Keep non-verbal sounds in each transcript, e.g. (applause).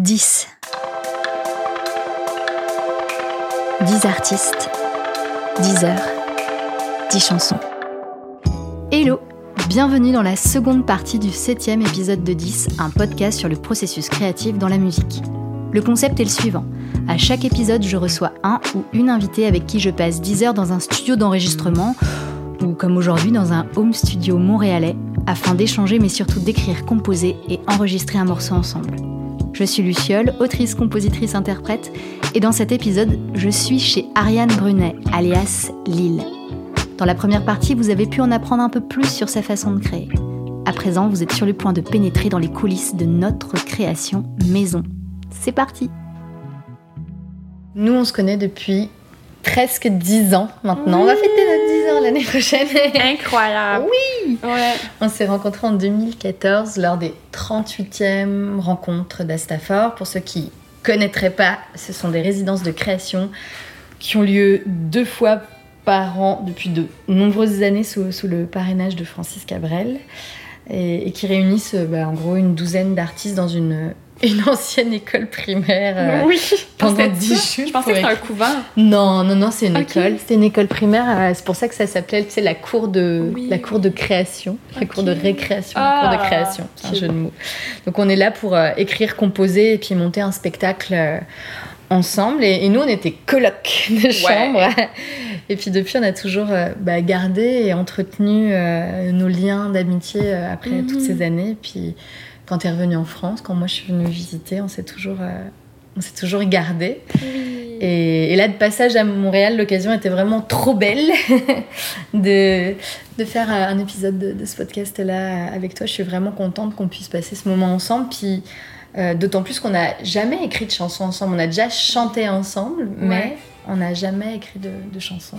10. 10 artistes, 10 heures, 10 chansons. Hello Bienvenue dans la seconde partie du septième épisode de 10, un podcast sur le processus créatif dans la musique. Le concept est le suivant. À chaque épisode, je reçois un ou une invitée avec qui je passe 10 heures dans un studio d'enregistrement, ou comme aujourd'hui dans un home studio montréalais, afin d'échanger mais surtout d'écrire, composer et enregistrer un morceau ensemble. Je suis Luciole, autrice, compositrice, interprète, et dans cet épisode, je suis chez Ariane Brunet, alias Lille. Dans la première partie, vous avez pu en apprendre un peu plus sur sa façon de créer. À présent, vous êtes sur le point de pénétrer dans les coulisses de notre création maison. C'est parti Nous, on se connaît depuis presque 10 ans maintenant. On va fêter notre 10 ans l'année prochaine. (laughs) Incroyable. Oui Ouais. On s'est rencontrés en 2014 lors des 38e rencontres d'Astafor. Pour ceux qui connaîtraient pas, ce sont des résidences de création qui ont lieu deux fois par an depuis de nombreuses années sous, sous le parrainage de Francis Cabrel et, et qui réunissent bah, en gros une douzaine d'artistes dans une, (laughs) une ancienne école primaire. euh, oui. pendant C'était 10 ça. jours Je pensais que c'était un couvent. Non, non, non, c'est une école. C'était une école primaire. euh, C'est pour ça que ça s'appelait, tu sais, la cour de, Oui. la cour de création, la cour de récréation, la cour de Ah, création. C'est un jeu de mots. Donc on est là pour euh, écrire, composer et puis monter un spectacle euh, ensemble. Et, et nous, on était colocs de chambre. Et puis depuis, on a toujours euh, bah, gardé et entretenu euh, nos liens d'amitié euh, après Mhm. toutes ces années. Et puis quand tu es revenu en France, quand moi je suis venue visiter, on s'est toujours, euh, on s'est toujours gardé. Et, et là, de passage à Montréal, l'occasion était vraiment trop belle (laughs) de, de faire un épisode de, de ce podcast-là avec toi. Je suis vraiment contente qu'on puisse passer ce moment ensemble. Puis, euh, d'autant plus qu'on n'a jamais écrit de chansons ensemble. On a déjà chanté ensemble, mais Ouais. on n'a jamais écrit de, de chansons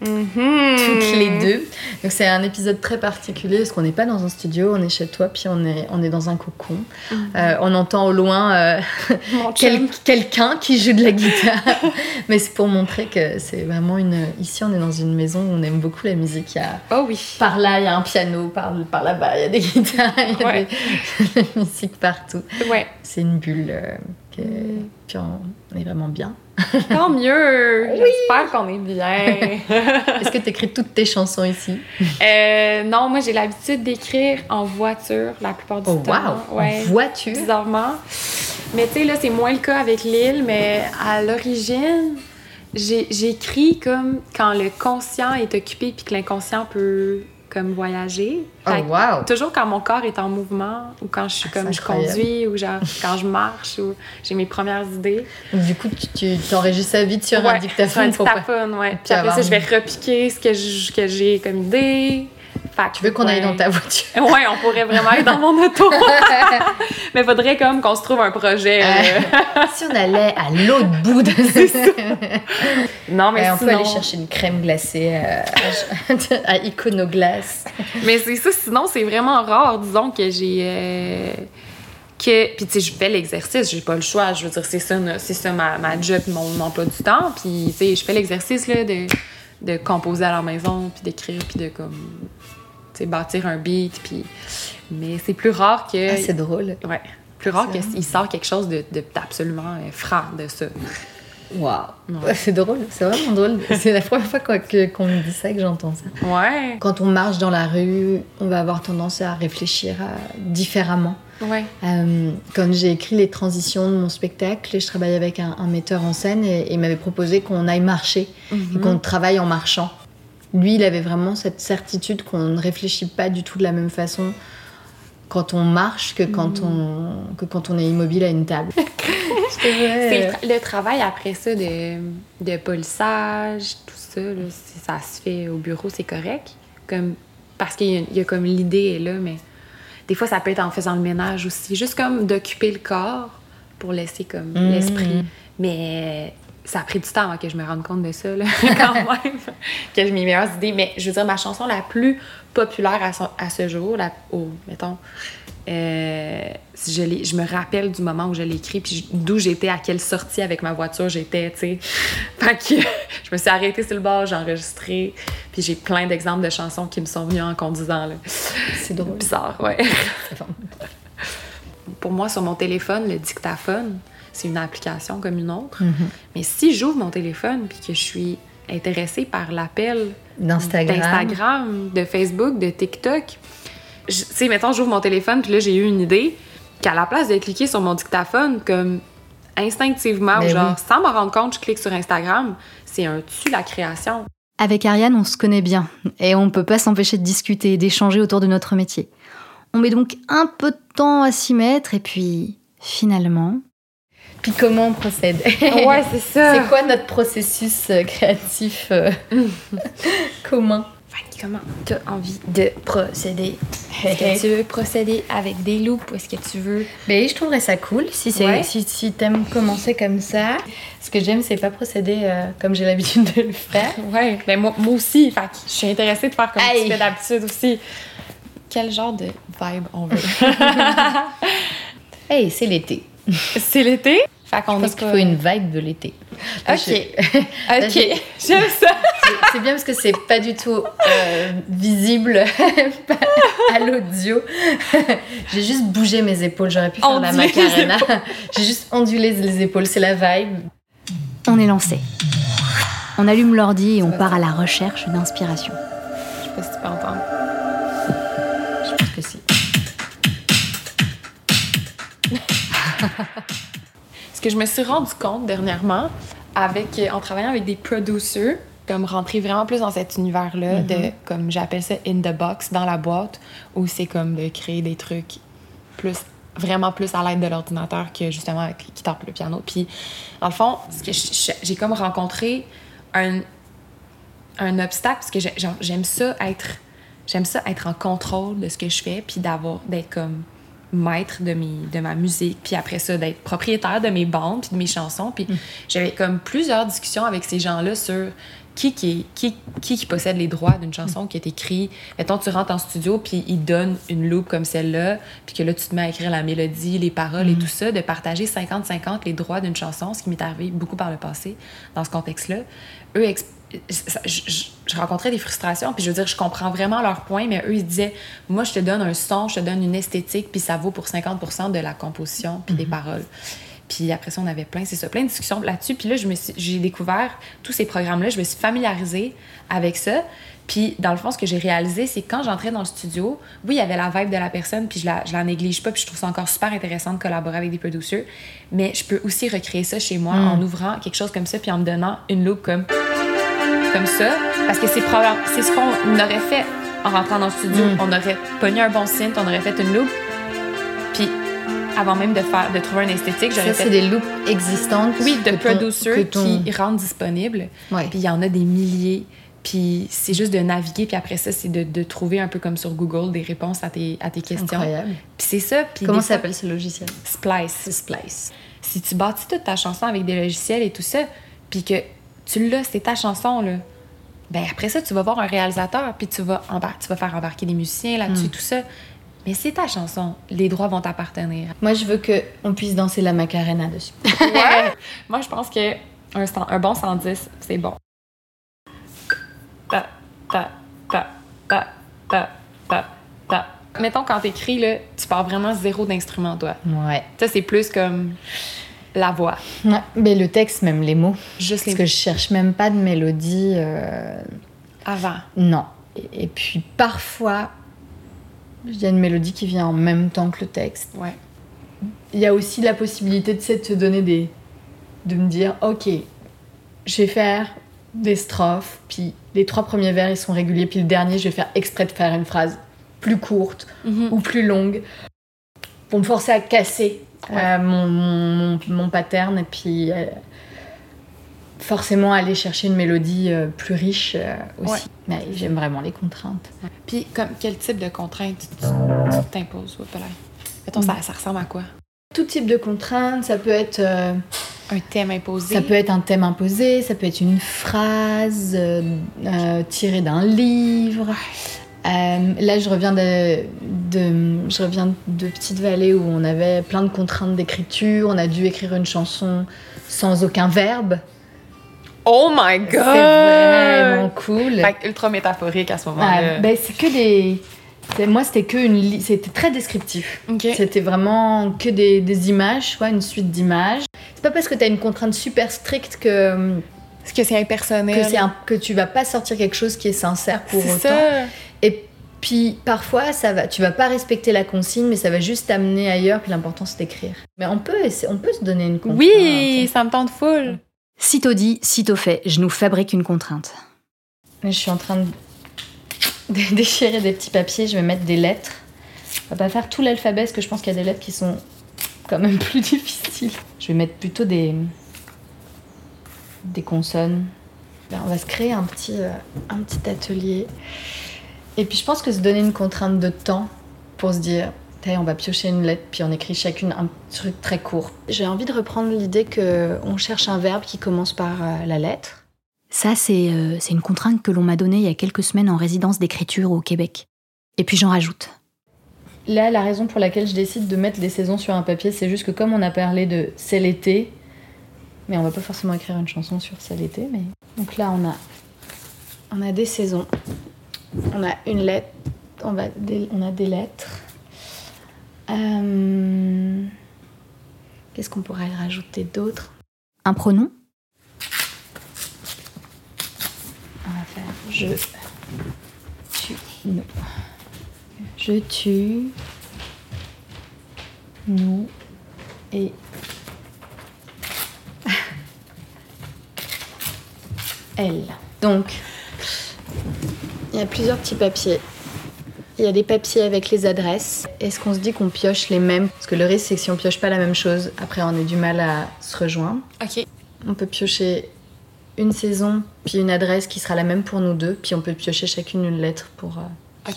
Mhm. toutes les deux. Donc, c'est un épisode très particulier parce qu'on n'est pas dans un studio, on est chez toi, puis on est, on est dans un cocon. Mhm. Euh, on entend au loin. euh, (laughs) quel- quelqu'un qui joue de la guitare. (laughs) Mais c'est pour montrer que c'est vraiment une. Ici, on est dans une maison où on aime beaucoup la musique. Il y a... Oh oui. Par là, il y a un piano, par, par là-bas, il y a des (laughs) guitares, il y a Ouais. des... de la musique partout. Ouais. C'est une bulle. euh, que- Mm. Puis on, on est vraiment bien. Tant (laughs) mieux. J'espère qu'on est bien. (laughs) Est-ce que tu écris toutes tes chansons ici? Euh, non, moi j'ai l'habitude d'écrire en voiture la plupart du Oh, temps. wow! Ouais. En voiture? Bizarrement. Mais tu sais, là, c'est moins le cas avec l'île, mais à l'origine, j'écris comme quand le conscient est occupé puis que l'inconscient peut comme voyager. Oh, wow! Toujours quand mon corps est en mouvement ou quand je suis Ah, comme je conduis ou genre quand je marche ou j'ai mes premières idées. Du coup, tu t'enregistres ça vite sur un Ouais, sur un dictaphone pour pas- dictaphone, ouais. Puis Puis après ça, je vais repiquer ce que j'ai comme idée. Fait Tu veux qu'on aille dans ta voiture? (laughs) Ouais, on pourrait vraiment être dans mon auto. (laughs) Mais faudrait comme qu'on se trouve un projet. euh. Si on allait à l'autre bout de (laughs) Non, mais on peut aller chercher une crème glacée euh, à, Iconoglace. Mais c'est ça, sinon, c'est vraiment rare, disons, que j'ai... euh, Que... Puis, tu sais, je fais l'exercice, j'ai pas le choix. Je veux dire, c'est ça, c'est ça ma, ma job, mon emploi du temps. Puis, tu sais, je fais l'exercice, là, de, de composer à la maison, puis d'écrire, puis de, comme... Bâtir un beat, puis... Mais c'est plus rare que... Ah, c'est drôle. Ouais. Plus rare qu'il sort quelque chose de, de- d'absolument euh, franc de ça. Ouais. (laughs) C'est drôle, c'est vraiment drôle. C'est la première fois qu'on me dit ça que j'entends ça. Ouais. Quand on marche dans la rue, on va avoir tendance à réfléchir à- différemment. Ouais. Euh, quand j'ai écrit les transitions de mon spectacle, je travaillais avec un, un metteur en scène et, et il m'avait proposé qu'on aille marcher et qu'on travaille en marchant. Lui, il avait vraiment cette certitude qu'on ne réfléchit pas du tout de la même façon quand on marche que quand, on, que quand on est immobile à une table. (laughs) C'est le, tra- le travail après ça de, de polissage, tout ça, là, si ça se fait au bureau, c'est correct. Comme, parce qu'il y, a- il y a comme l'idée est là, mais des fois, ça peut être en faisant le ménage aussi. Juste comme d'occuper le corps pour laisser comme Mhm. l'esprit. Mais ça a pris du temps avant que je me rende compte de ça, là, (laughs) quand même. que j'ai mes meilleures idées. Mais je veux dire, ma chanson la plus populaire à, son- à ce jour, la, au- mettons, euh, je, me rappelle du moment où je l'ai écrit, puis d'où j'étais, à quelle sortie avec ma voiture j'étais, tu sais. (laughs) Fait que (laughs) je me suis arrêtée sur le bord, j'ai enregistré, puis j'ai plein d'exemples de chansons qui me sont venues en conduisant, là. C'est drôle. Bizarre, ouais. (laughs) pour moi, sur mon téléphone, le dictaphone, c'est une application comme une autre. Mhm. Mais si j'ouvre mon téléphone puis que je suis intéressée par l'appel D'Instagram. d'Instagram, de Facebook, de TikTok, tu sais, mettons, j'ouvre mon téléphone puis là, j'ai eu une idée qu'à la place de cliquer sur mon dictaphone, comme instinctivement, Mais ou genre, oui. sans m'en rendre compte, je clique sur Instagram, c'est un tu la création. Avec Ariane, on se connaît bien et on ne peut pas s'empêcher de discuter et d'échanger autour de notre métier. On met donc un peu de temps à s'y mettre et puis finalement, Puis comment on procède (laughs) Ouais, c'est ça. C'est quoi notre processus euh, créatif euh, (laughs) commun? Fanny, comment t'as envie de procéder? Est-ce que (laughs) tu veux procéder avec des loupes ou est-ce que tu veux... Mais je trouverais ça cool si c'est Ouais. si, si t'aimes commencer comme ça. Ce que j'aime, c'est pas procéder euh, comme j'ai l'habitude de le faire. Ouais, ben moi, moi aussi, fait je suis intéressée de faire comme Aïe. tu fais d'habitude aussi. Quel genre de vibe on veut? Hey, c'est l'été. (laughs) c'est l'été? Fait qu'on Je pense est qu'il faut une vibe de l'été. Ok. je- (laughs) Ok, j'ai- j'aime ça. c'est- bien parce que c'est pas du tout euh, visible (laughs) à l'audio. J'ai juste bougé mes épaules. J'aurais pu faire la Ondulé les macarena. J'ai juste ondulé les épaules. C'est la vibe. on est lancé. On allume l'ordi et on part à la recherche d'inspiration. Je sais pas si tu peux entendre. (laughs) Ce que je me suis rendu compte dernièrement, avec, euh, en travaillant avec des producers, comme rentrer vraiment plus dans cet univers-là, de, comme j'appelle ça, in the box, dans la boîte, où c'est comme de créer des trucs plus, vraiment plus à l'aide de l'ordinateur que justement avec qui tape le piano. Puis, dans le fond, ce que j'ai comme rencontré un, un obstacle, parce que j'aime ça être j'aime ça être en contrôle de ce que je fais puis d'avoir d'être comme maître de mes de ma musique puis après ça d'être propriétaire de mes bandes puis de mes chansons. Puis j'avais comme plusieurs discussions avec ces gens-là sur qui qui, qui qui qui possède les droits d'une chanson qui est écrite. Mettons tu rentres en studio puis ils donnent une loupe comme celle-là puis que là tu te mets à écrire la mélodie les paroles et tout ça de partager 50-50 les droits d'une chanson ce qui m'est arrivé beaucoup par le passé dans ce contexte-là. Eux ça- je, je- rencontrais des frustrations, puis je veux dire, je comprends vraiment leur point, mais eux, ils disaient, moi, je te donne un son, je te donne une esthétique, puis ça vaut pour 50% de la composition, puis des paroles. Puis après ça, on avait plein, c'est ça, plein de discussions là-dessus. Puis là, j'ai découvert tous ces programmes-là, je me suis familiarisée avec ça. Puis dans le fond, ce que j'ai réalisé, c'est que quand j'entrais dans le studio, oui, il y avait la vibe de la personne, puis je la, je la néglige pas, puis je trouve ça encore super intéressant de collaborer avec des producers. Mais je peux aussi recréer ça chez moi en ouvrant quelque chose comme ça, puis en me donnant une loupe comme comme ça, parce que c'est ce qu'on aurait fait en rentrant dans le studio. Mm. On aurait pogné un bon synth, on aurait fait une loupe, puis avant même de faire de trouver un esthétique, j'aurais Ça, fait c'est des loops existantes. oui de producers ton- qui rendent disponibles. Ouais. Puis il y en a des milliers. Puis c'est juste de naviguer, puis après ça, c'est de, de trouver un peu comme sur Google des réponses à tes, à tes questions. Incroyable. Puis c'est ça. Puis Comment fois- s'appelle ce logiciel? Splice. Splice. Si tu bâtis toute ta chanson avec des logiciels et tout ça, puis que tu l'as, c'est ta chanson, là, ben après ça, tu vas voir un réalisateur, puis tu vas, embar- tu vas faire embarquer des musiciens là-dessus, Mm. tout ça. Mais c'est ta chanson. Les droits vont t'appartenir. Moi, je veux que on puisse danser la Macarena dessus. (laughs) Ouais. Moi, je pense que un, un bon 110, c'est bon. Ta, ta, ta, ta, ta, ta, ta. Mettons, quand t'écris, là, tu pars vraiment zéro d'instrument, toi. Ouais. Ça, c'est plus comme la voix. Ouais, Mais le texte, même les mots. Juste Parce les que je cherche même pas de mélodie. euh, avant. Non. Et, et puis parfois, il y a une mélodie qui vient en même temps que le texte. Ouais. Il y a aussi la possibilité de, te donner des. de me dire, ok, je vais faire des strophes, puis les trois premiers vers ils sont réguliers, puis le dernier, je vais faire exprès de faire une phrase plus courte Mhm. ou plus longue pour me forcer à casser Ouais. euh, mon, mon, pattern et puis euh, forcément aller chercher une mélodie euh, plus riche euh, aussi. Ouais. Mais j'aime vraiment les contraintes. Puis, comme, quel type de contraintes tu t'imposes? Mettons, ça, ça ressemble à quoi? Tout type de contraintes, ça peut être, euh, Un thème imposé? ça peut être un thème imposé, ça peut être une phrase tirée d'un livre. Euh, là, je reviens de, de- je reviens de Petite Vallée où on avait plein de contraintes d'écriture. On a dû écrire une chanson sans aucun verbe. Oh my God! C'est vraiment cool. Fait ultra métaphorique à ce Ah, moment-là. ben, c'est que des, Moi, c'était que une c'était très descriptif. Ok. C'était vraiment que des, des images, soit une suite d'images. C'est pas parce que tu as une contrainte super stricte que, Est-ce que c'est impersonnel? que, c'est un- que tu vas pas sortir quelque chose qui est sincère pour autant. ça. Puis parfois, ça va, tu vas pas respecter la consigne, mais ça va juste t'amener ailleurs. Puis l'important, c'est d'écrire. Mais on peut, on peut se donner une contrainte. Oui, ça me tente full. Sitôt dit, sitôt fait, je nous fabrique une contrainte. Je suis en train de (laughs) de déchirer des petits papiers. Je vais mettre des lettres. On va pas faire tout l'alphabet, parce que je pense qu'il y a des lettres qui sont quand même (laughs) plus difficiles. Je vais mettre plutôt des des consonnes. Ben, on va se créer un petit euh, un petit atelier. Et puis je pense que se donner une contrainte de temps pour se dire, on va piocher une lettre, puis on écrit chacune un truc très court. J'ai envie de reprendre l'idée que on cherche un verbe qui commence par euh, la lettre. Ça, c'est euh, c'est une contrainte que l'on m'a donnée il y a quelques semaines en résidence d'écriture au Québec. Et puis j'en rajoute. Là, la raison pour laquelle je décide de mettre les saisons sur un papier, c'est juste que comme on a parlé de c'est l'été, mais on va pas forcément écrire une chanson sur c'est l'été, mais donc là on a on a des saisons, on a une lettre, on va des- on a des lettres. Euh, Qu'est-ce qu'on pourrait rajouter d'autre? Un pronom? On va faire je tu nous. Je tue nous et (laughs) elle. Donc, il y a plusieurs petits papiers. Il y a des papiers avec les adresses. Est-ce qu'on se dit qu'on pioche les mêmes? Parce que le risque, c'est que si on pioche pas la même chose, après on a du mal à se rejoindre. Ok. On peut piocher une saison, puis une adresse qui sera la même pour nous deux, puis on peut piocher chacune une lettre pour euh,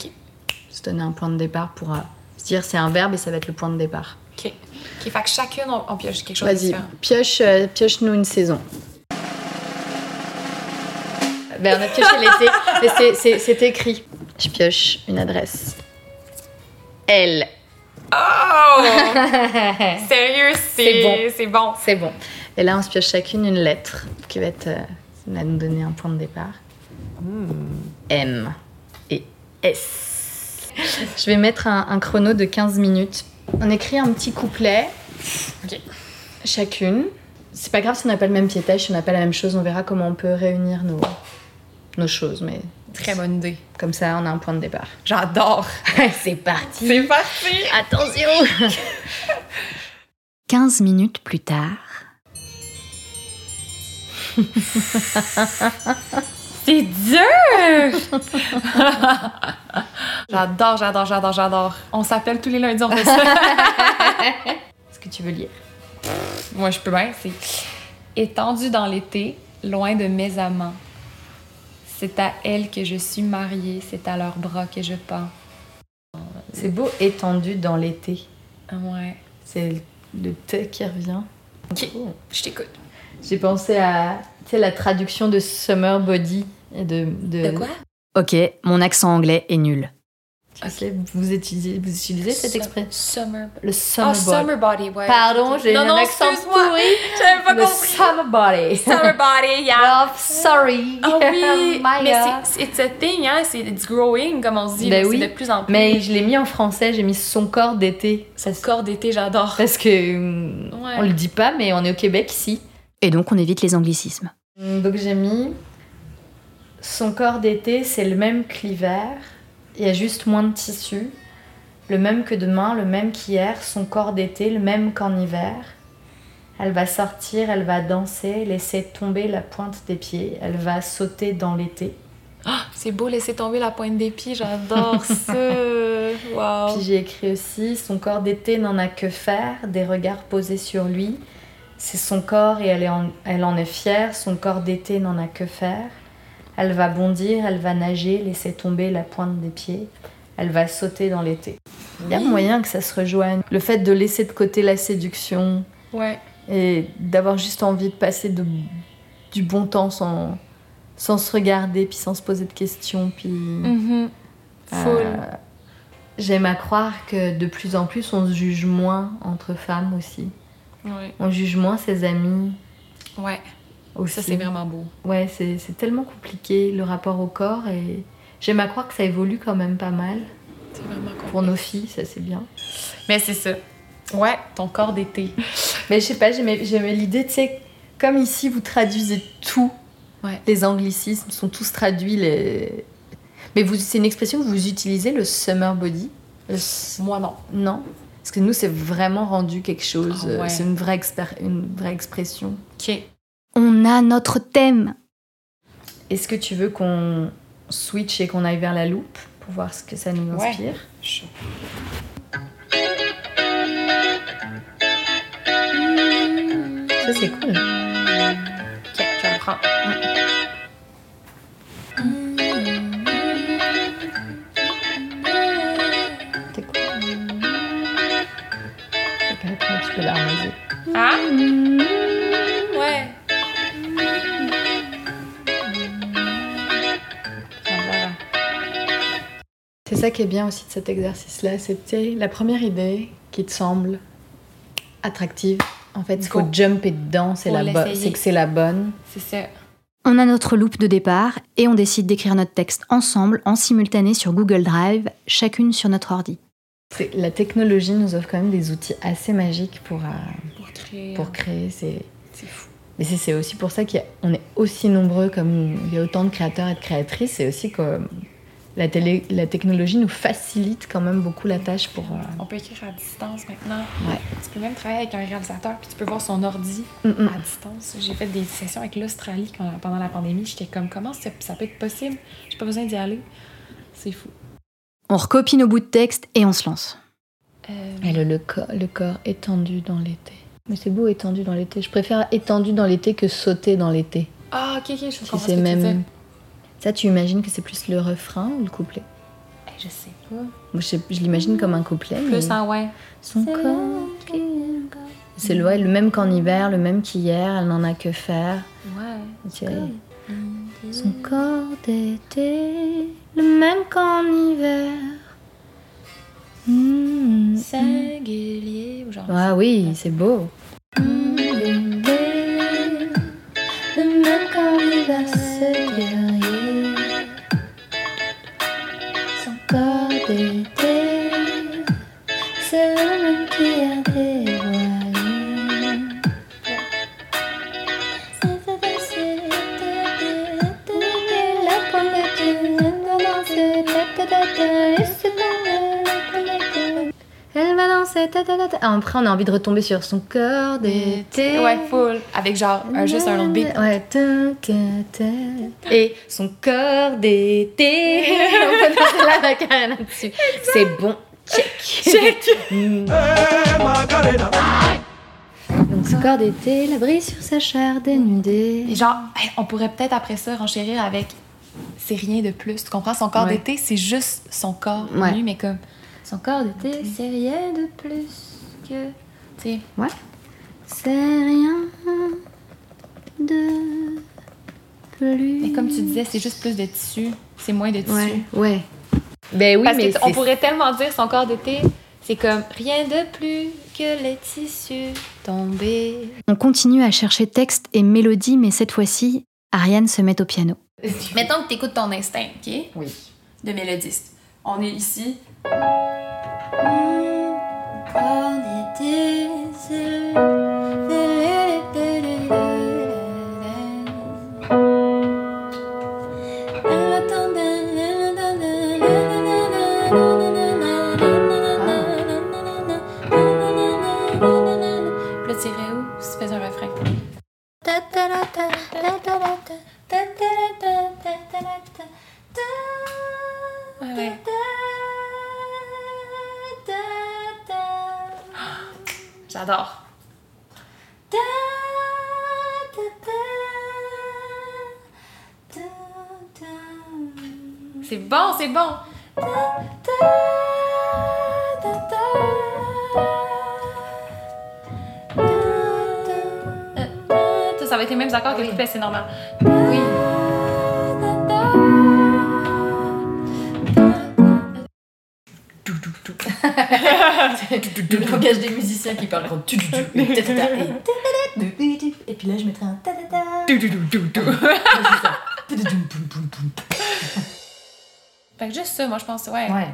se donner un point de départ, pour euh, se dire c'est un verbe et ça va être le point de départ. Ok. Ok, fait que chacune, on, pioche quelque chose Vas-y, pioche, euh, pioche-nous une saison. Ben, on a pioché l'été, c'est- écrit. Je pioche une adresse. Elle. Oh! (laughs) Sérieux, C'est bon. c'est bon. C'est bon. Et là, on se pioche chacune une lettre qui va, être, euh, va nous donner un point de départ. M et S. Je vais mettre un, un chrono de 15 minutes. On écrit un petit couplet, Ok. chacune. C'est pas grave si on n'a pas le même piétage, si on n'a pas la même chose, on verra comment on peut réunir nos, nos choses. Mais Très bonne idée. comme ça, on a un point de départ. J'adore. (laughs) C'est parti C'est parti. Attention (laughs) 15 minutes plus tard. (laughs) C'est dur! j'adore, j'adore, j'adore, j'adore. On s'appelle tous les lundis, on fait ça. Est-ce que tu veux lire? Moi, je peux bien. C'est étendu dans l'été, loin de mes amants. C'est à elle que je suis mariée, c'est à leurs bras que je pends. C'est beau étendu dans l'été. Ah Ouais. C'est le T qui revient. Ok, je t'écoute. J'ai pensé à tu sais, la traduction de Summer Body. Et de, de, Ok, mon accent anglais est nul. Vous utilisez, vous utilisez cette expression Summer. Le Oh, Summer Body. summer body, ouais. Pardon, j'ai un non, accent excuse-moi. pourri. (laughs) J'avais pas Le compris. Summer Body. Summer body, yeah. (laughs) Oh, sorry. Ah oui, (laughs) mais c'est it's a thing, hein, c'est it's growing, comme on se dit, Ben oui. c'est de plus en plus. Mais je l'ai mis en français, j'ai mis son corps d'été. Son corps d'été, j'adore. Parce que hum, Ouais. on le dit pas, mais on est au Québec ici. Et donc on évite les anglicismes. Donc j'ai mis son corps d'été, c'est le même que l'hiver. Il y a juste moins de tissu. Le même que demain, le même qu'hier. Son corps d'été, le même qu'en hiver. Elle va sortir, elle va danser, laisser tomber la pointe des pieds. Elle va sauter dans l'été. C'est beau laisser tomber la pointe des pieds, j'adore (laughs) ça. Wow. Puis j'ai écrit aussi Son corps d'été n'en a que faire, des regards posés sur lui. C'est son corps et elle, est en, elle en est fière. Son corps d'été n'en a que faire. Elle va bondir, elle va nager, laisser tomber la pointe des pieds. Elle va sauter dans l'été. Il y a moyen que ça se rejoigne. Le fait de laisser de côté la séduction Ouais. et d'avoir juste envie de passer de- du bon temps sans, sans se regarder, puis sans se poser de questions, puis... Mhm. Full. Euh, J'aime à croire que de plus en plus on se juge moins entre femmes aussi. Ouais. On juge moins ses amis Ouais. Aussi. Ça, c'est vraiment beau. Ouais, c'est tellement compliqué le rapport au corps et j'aime à croire que ça évolue quand même pas mal. C'est pour nos filles, ça c'est bien. Mais c'est ça. Ouais, ton corps d'été. (laughs) Mais je sais pas, j'aimais l'idée, tu sais, comme ici vous traduisez tout, Ouais. les anglicismes sont tous traduits. Les... Mais c'est une expression que vous utilisez, le summer body? Le Moi, non. Non? Parce que nous, c'est vraiment rendu quelque chose. Ah euh, ouais. C'est une vraie, une vraie expression. OK. On a notre thème. Est-ce que tu veux qu'on switch et qu'on aille vers la loupe pour voir ce que ça nous Ouais. inspire? Chaud. Ça, c'est cool. OK, je vais le prendre. C'est cool. Fait qu'après, tu peux l'arroser. Ah? C'est ça qui est bien aussi de cet exercice-là, c'est la première idée qui te semble attractive. En fait, il faut Go. jumper dedans, c'est Faut que c'est la bonne. C'est ça. On a notre loupe de départ et on décide d'écrire notre texte ensemble en simultané sur Google Drive, chacune sur notre ordi. La technologie nous offre quand même des outils assez magiques pour, euh, Pour créer. pour créer. C'est fou. Mais c'est- c'est aussi pour ça qu'on est aussi nombreux, comme il y a autant de créateurs et de créatrices, c'est aussi que la, télé, la technologie nous facilite quand même beaucoup la tâche pour... euh, On peut écrire à distance maintenant. Ouais. Tu peux même travailler avec un réalisateur, puis tu peux voir son ordi mm, mm. à distance. J'ai fait des sessions avec l'Australie pendant la pandémie. J'étais comme, comment ça, ça peut être possible? J'ai pas besoin d'y aller. C'est fou. On recopie nos bouts de texte et on se lance. Euh, le, le corps, le corps étendu dans l'été. Mais c'est beau étendu dans l'été. Je préfère étendu dans l'été que sauter dans l'été. Ah, ok, ok, je Si comprends ce c'est que tu même... Ça, tu imagines que c'est plus le refrain ou le couplet? Eh, Je sais pas. Moi, je, l'imagine comme un couplet. Plus mais en ouais. Son corps... C'est le, ouais, le même qu'en hiver, le même qu'hier, elle n'en a que faire. Ouais. Son corps d'été, le même qu'en hiver. Mm, mm. Singulier ou genre. Ah oui, c'est beau. Le même qu'en hiver, Ah, Après, on a envie de retomber sur son corps d'été. Ouais, full. Avec genre un- juste un autre beat. Ouais. Et son corps d'été. (laughs) on peut danser la macarena dessus. C'est bon. Check. Mm. (laughs) Donc, son corps d'été, la brise sur sa chair dénudée. Et genre, on pourrait peut-être après ça renchérir avec c'est rien de plus. Tu comprends? Son corps Ouais. d'été, c'est juste son corps Ouais. nu, mais comme, Son corps d'été, c'est rien de plus que. tu sais, Ouais. C'est rien de plus. mais comme tu disais, c'est juste plus de tissu, c'est moins de tissu. Ouais, ouais. Ben oui, Parce mais on pourrait tellement dire son corps d'été, c'est comme rien de plus que les tissus tombés. On continue à chercher texte et mélodie, mais cette fois-ci, Ariane se met au piano. Mettons que tu écoutes ton instinct, OK? Oui. De mélodiste. On est ici. Puis J'adore. C'est bon, c'est bon. Ça, ça va être les mêmes accords que le couplet, c'est normal. Le langage des musiciens qui parlent comme tu tu tu et ta, ta, ta, et et puis là je mettrais un ta ta ta. Fait que juste ça, moi, je pense, ouais. Ouais.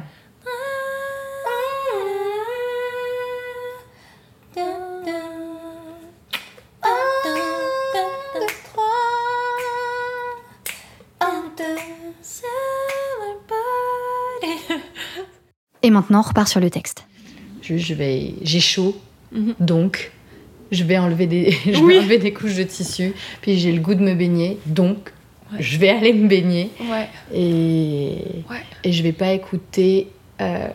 Et maintenant, on repart sur le texte. Je, je vais, j'ai chaud, Mhm. donc je vais enlever des, (laughs) je Oui. vais enlever des couches de tissu. Puis j'ai le goût de me baigner, donc Ouais. je vais aller me baigner Ouais. et Ouais. et je vais pas écouter euh,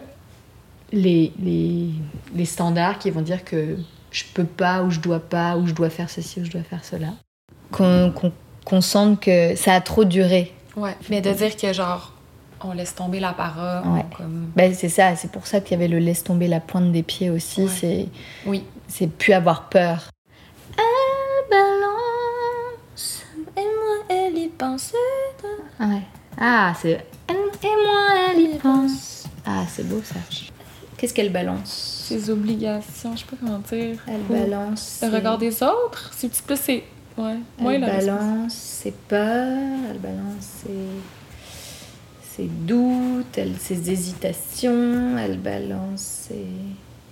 les, les les standards qui vont dire que je peux pas ou je dois pas ou je dois faire ceci ou je dois faire cela. Qu'on sente que ça a trop duré. Ouais. Mais de dire que, genre, on laisse tomber la parole. Ouais. Comme... Ben, c'est ça, c'est pour ça qu'il y avait le laisse tomber la pointe des pieds aussi. Ouais. C'est Oui. c'est plus avoir peur. balance, et moi, elle y pensait. Ah ouais. Ah, c'est. Et moi, elle y pense. Ah, c'est beau ça. Qu'est-ce qu'elle balance? Ses obligations, je sais pas comment dire. Elle Ou balance. Le regard des autres. C'est un petit peu, c'est. Ouais. Moi, Elle la balance ses peurs, elle balance ses, ses doutes, elle, ses hésitations, elle balance ses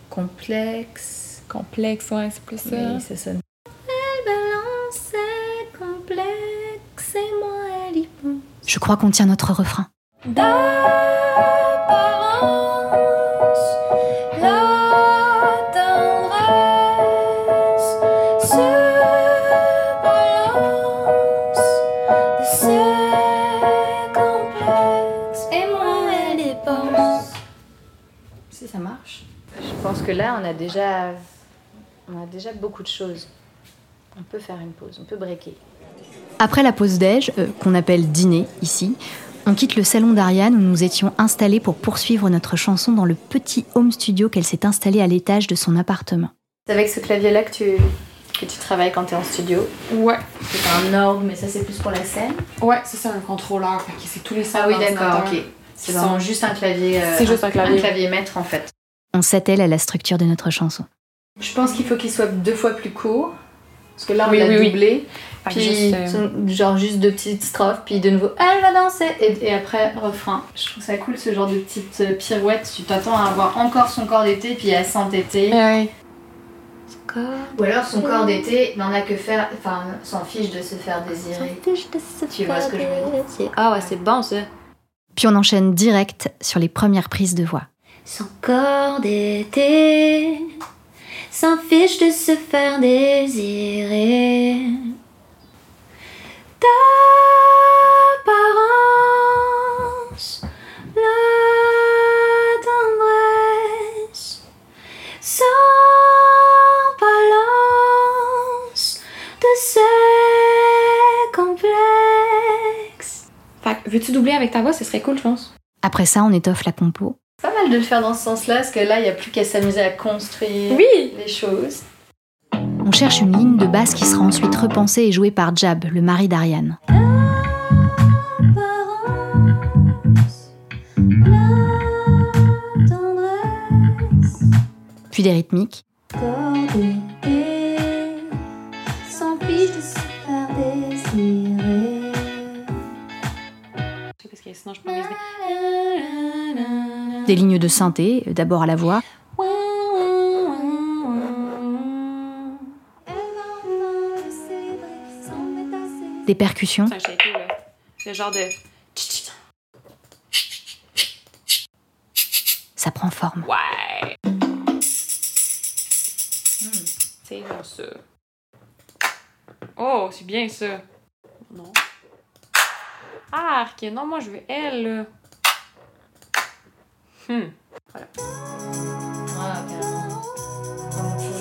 complexes. complexe, ouais, c'est plus ça. Oui, ça sonne. Elle balance ses complexes et moi elle y pense. Je crois qu'on tient notre refrain. Pense que là on a déjà, on a déjà beaucoup de choses. On peut faire une pause, on peut breaker. Après la pause déj, euh, qu'on appelle dîner ici, on quitte le salon d'Ariane où nous étions installés pour poursuivre notre chanson dans le petit home studio qu'elle s'est installée à l'étage de son appartement. C'est avec ce clavier là que tu, que tu travailles quand tu es en studio? Ouais, C'est un orgue, mais ça c'est plus pour la scène? ouais, ça c'est un contrôleur, fait que c'est tous les sons Ah oui, d'accord, ok. C'est Qui vraiment sont- juste un clavier. euh, C'est juste un clavier. Un clavier maître en fait. On s'attelle à la structure de notre chanson. Je pense qu'il faut qu'il soit deux fois plus court. Parce que là, on Oui, l'a oui, doublé. Puis, juste, euh, genre juste deux petites strophes. Puis de nouveau, elle va danser. Et, et après, refrain. Je trouve ça cool ce genre de petite euh, pirouette. Tu t'attends à avoir encore son corps d'été, puis à s'entêter. ouais. Ou alors son corps d'été n'en a que faire. Enfin, s'en fiche de se faire désirer. Tu vois ce que je veux dire Ah ouais, c'est bon ça. Puis on enchaîne direct sur les premières prises de voix. Son corps d'été s'en fiche de se faire désirer. D'apparence, la tendresse sans balance de ses complexes. Fait veux-tu doubler avec ta voix, ce serait cool, je pense. Après ça, on étoffe la compo. Mal de le faire dans ce sens-là, parce que là, il n'y a plus qu'à s'amuser à construire Oui! les choses. On cherche une ligne de basse qui sera ensuite repensée et jouée par Jab, le mari d'Ariane. La tendresse. Puis des rythmiques. sinon, je peux. Des lignes de synthé, euh, d'abord à la voix, des percussions. Le genre de. ça prend forme. Ouais! C'est bon, ça. Oh, c'est bien ça. Non. Arc! Non, moi, je veux elle, Hmm. Ah, carrément. Vraiment cool.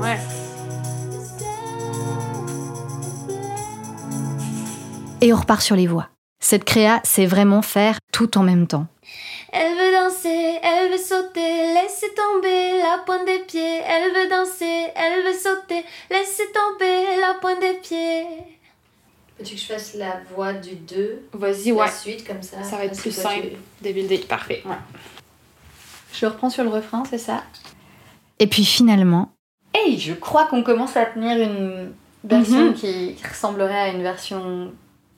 Ouais. Et on repart sur les voix. Cette créa, c'est vraiment faire tout en même temps. Sauter, laissez tomber la pointe des pieds. Elle veut danser, elle veut sauter, laissez tomber la pointe des pieds. Veux-tu que je fasse la voix du 2 Vas-y, La ouais. suite comme ça. Ça va être plus simple. tu- de builder. Parfait. Je reprends sur le refrain, c'est ça? Et puis finalement, Hey, je crois qu'on commence à tenir une version Mhm. qui ressemblerait à une version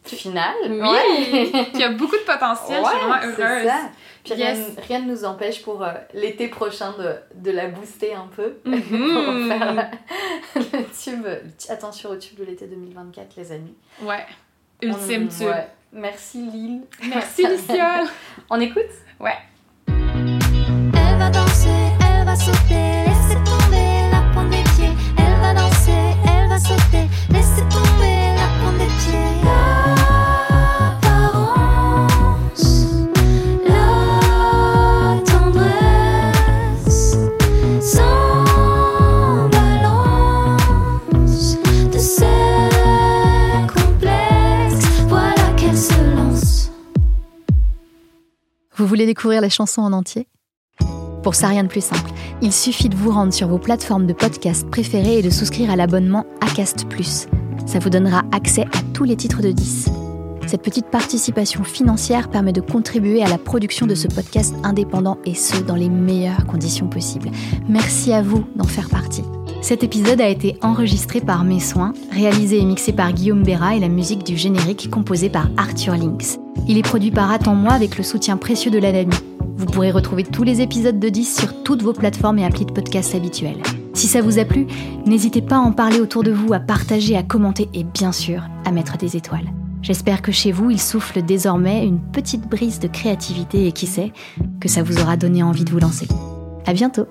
finale. Oui, Ouais. qui a beaucoup de potentiel. je suis vraiment Ouais, c'est heureuse. Puis rien, Yes. rien ne nous empêche pour euh, l'été prochain de, de la booster un peu. (laughs) Mhm. pour faire le tube. Attention au tube de l'été 2024, les amis. Ouais. Ultime On- tube. ouais. Merci Lille. Merci, Luciole. (laughs) On écoute? Ouais. Elle va danser, elle va sauter, Vous voulez découvrir les chansons en entier? Pour ça, rien de plus simple. Il suffit de vous rendre sur vos plateformes de podcast préférées et de souscrire à l'abonnement ACAST. Ça vous donnera accès à tous les titres de 10. Cette petite participation financière permet de contribuer à la production de ce podcast indépendant et ce, dans les meilleures conditions possibles. Merci à vous d'en faire partie. Cet épisode a été enregistré par Mes Soins, réalisé et mixé par Guillaume Béra et la musique du générique composée par Arthur Lynx. Il est produit par Attends-moi avec le soutien précieux de l'ANAMI. Vous pourrez retrouver tous les épisodes de 10 sur toutes vos plateformes et applis de podcast habituelles. Si ça vous a plu, n'hésitez pas à en parler autour de vous, à partager, à commenter et bien sûr à mettre des étoiles. J'espère que chez vous, il souffle désormais une petite brise de créativité et qui sait, que ça vous aura donné envie de vous lancer. À bientôt!